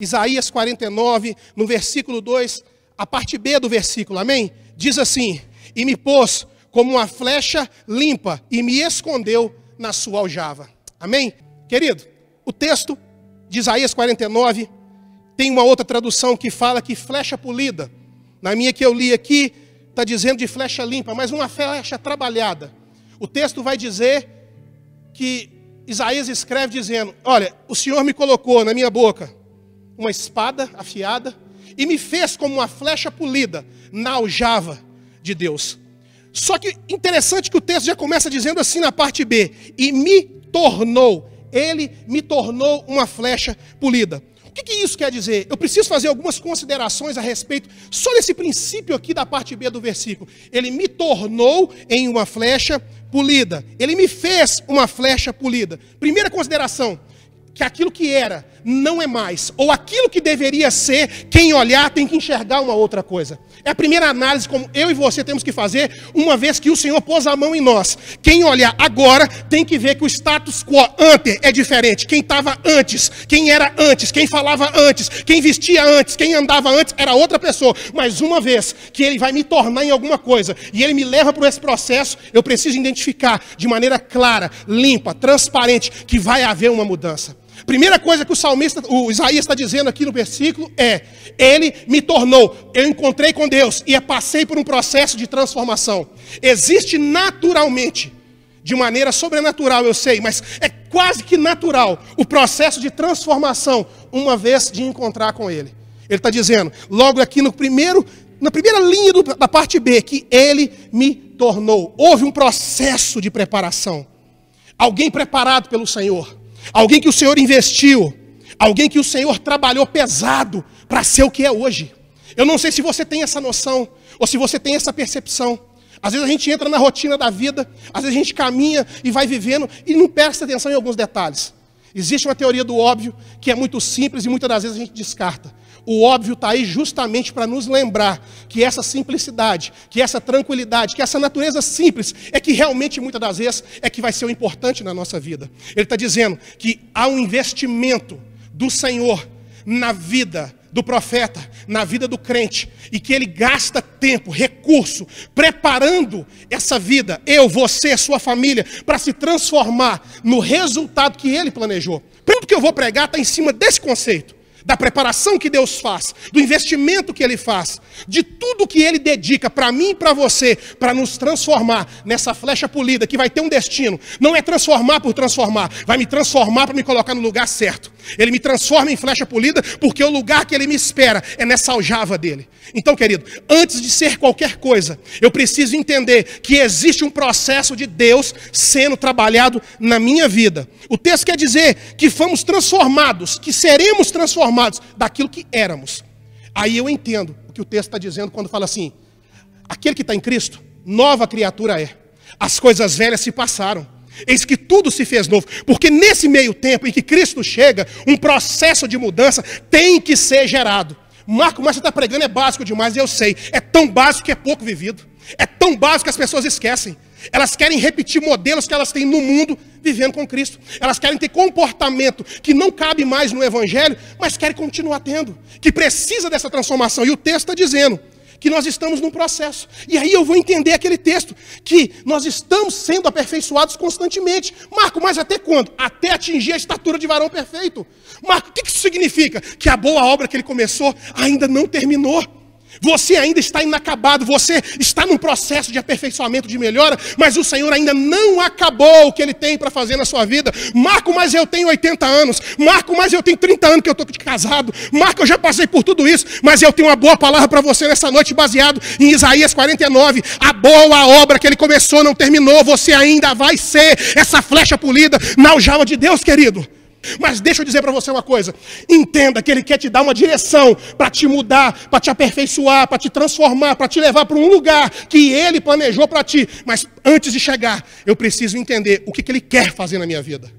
Isaías 49, no versículo 2, a parte B do versículo, amém? Diz assim: E me pôs como uma flecha limpa e me escondeu na sua aljava. Amém? Querido, o texto de Isaías 49 tem uma outra tradução que fala que flecha polida. Na minha que eu li aqui, está dizendo de flecha limpa, mas uma flecha trabalhada. O texto vai dizer que Isaías escreve dizendo: Olha, o Senhor me colocou na minha boca uma espada afiada e me fez como uma flecha polida na aljava de Deus. Só que interessante que o texto já começa dizendo assim na parte B: e me tornou, ele me tornou uma flecha polida. O que, que isso quer dizer? Eu preciso fazer algumas considerações a respeito só desse princípio aqui da parte B do versículo. Ele me tornou em uma flecha polida. Ele me fez uma flecha polida. Primeira consideração: que aquilo que era não é mais, ou aquilo que deveria ser, quem olhar tem que enxergar uma outra coisa. É a primeira análise como eu e você temos que fazer, uma vez que o Senhor pôs a mão em nós. Quem olhar agora tem que ver que o status quo ante é diferente. Quem estava antes, quem era antes, quem falava antes, quem vestia antes, quem andava antes era outra pessoa. Mas uma vez que ele vai me tornar em alguma coisa e ele me leva para esse processo, eu preciso identificar de maneira clara, limpa, transparente que vai haver uma mudança. Primeira coisa que o salmista, o Isaías está dizendo aqui no versículo é: Ele me tornou, eu encontrei com Deus e passei por um processo de transformação. Existe naturalmente, de maneira sobrenatural, eu sei, mas é quase que natural o processo de transformação uma vez de encontrar com Ele. Ele está dizendo, logo aqui no primeiro, na primeira linha do, da parte B, que Ele me tornou. Houve um processo de preparação. Alguém preparado pelo Senhor alguém que o Senhor investiu, alguém que o Senhor trabalhou pesado para ser o que é hoje. Eu não sei se você tem essa noção, ou se você tem essa percepção. Às vezes a gente entra na rotina da vida, às vezes a gente caminha e vai vivendo e não presta atenção em alguns detalhes. Existe uma teoria do óbvio que é muito simples e muitas das vezes a gente descarta. O óbvio está aí justamente para nos lembrar que essa simplicidade, que essa tranquilidade, que essa natureza simples é que realmente muitas das vezes é que vai ser o importante na nossa vida. Ele está dizendo que há um investimento do Senhor na vida do profeta, na vida do crente, e que ele gasta tempo, recurso, preparando essa vida, eu, você, sua família, para se transformar no resultado que ele planejou. Tudo que eu vou pregar está em cima desse conceito da preparação que Deus faz, do investimento que Ele faz, de tudo que Ele dedica para mim e para você, para nos transformar nessa flecha polida que vai ter um destino. Não é transformar por transformar, vai me transformar para me colocar no lugar certo. Ele me transforma em flecha polida porque o lugar que Ele me espera é nessa aljava dele. Então, querido, antes de ser qualquer coisa, eu preciso entender que existe um processo de Deus sendo trabalhado na minha vida. O texto quer dizer que fomos transformados, que seremos transformados daquilo que éramos. Aí eu entendo o que o texto está dizendo quando fala assim: aquele que está em Cristo, nova criatura é. As coisas velhas se passaram. Eis que tudo se fez novo. Porque nesse meio tempo em que Cristo chega, um processo de mudança tem que ser gerado. Marco, mas você está pregando é básico demais, eu sei. É tão básico que é pouco vivido. É tão básico que as pessoas esquecem. Elas querem repetir modelos que elas têm no mundo vivendo com Cristo. Elas querem ter comportamento que não cabe mais no Evangelho, mas querem continuar tendo, que precisa dessa transformação. E o texto está dizendo que nós estamos num processo. E aí eu vou entender aquele texto, que nós estamos sendo aperfeiçoados constantemente. Marco, mas até quando? Até atingir a estatura de varão perfeito. Marco, o que isso significa? Que a boa obra que ele começou ainda não terminou. Você ainda está inacabado, você está num processo de aperfeiçoamento, de melhora, mas o Senhor ainda não acabou o que Ele tem para fazer na sua vida. Marco, mas eu tenho 80 anos. Marco, mas eu tenho 30 anos que eu estou casado. Marco, eu já passei por tudo isso, mas eu tenho uma boa palavra para você nessa noite, baseado em Isaías 49. A boa obra que Ele começou não terminou, você ainda vai ser essa flecha polida na aljava de Deus, querido. Mas deixa eu dizer para você uma coisa: entenda que Ele quer te dar uma direção para te mudar, para te aperfeiçoar, para te transformar, para te levar para um lugar que Ele planejou para ti. Mas antes de chegar, eu preciso entender o que, que Ele quer fazer na minha vida.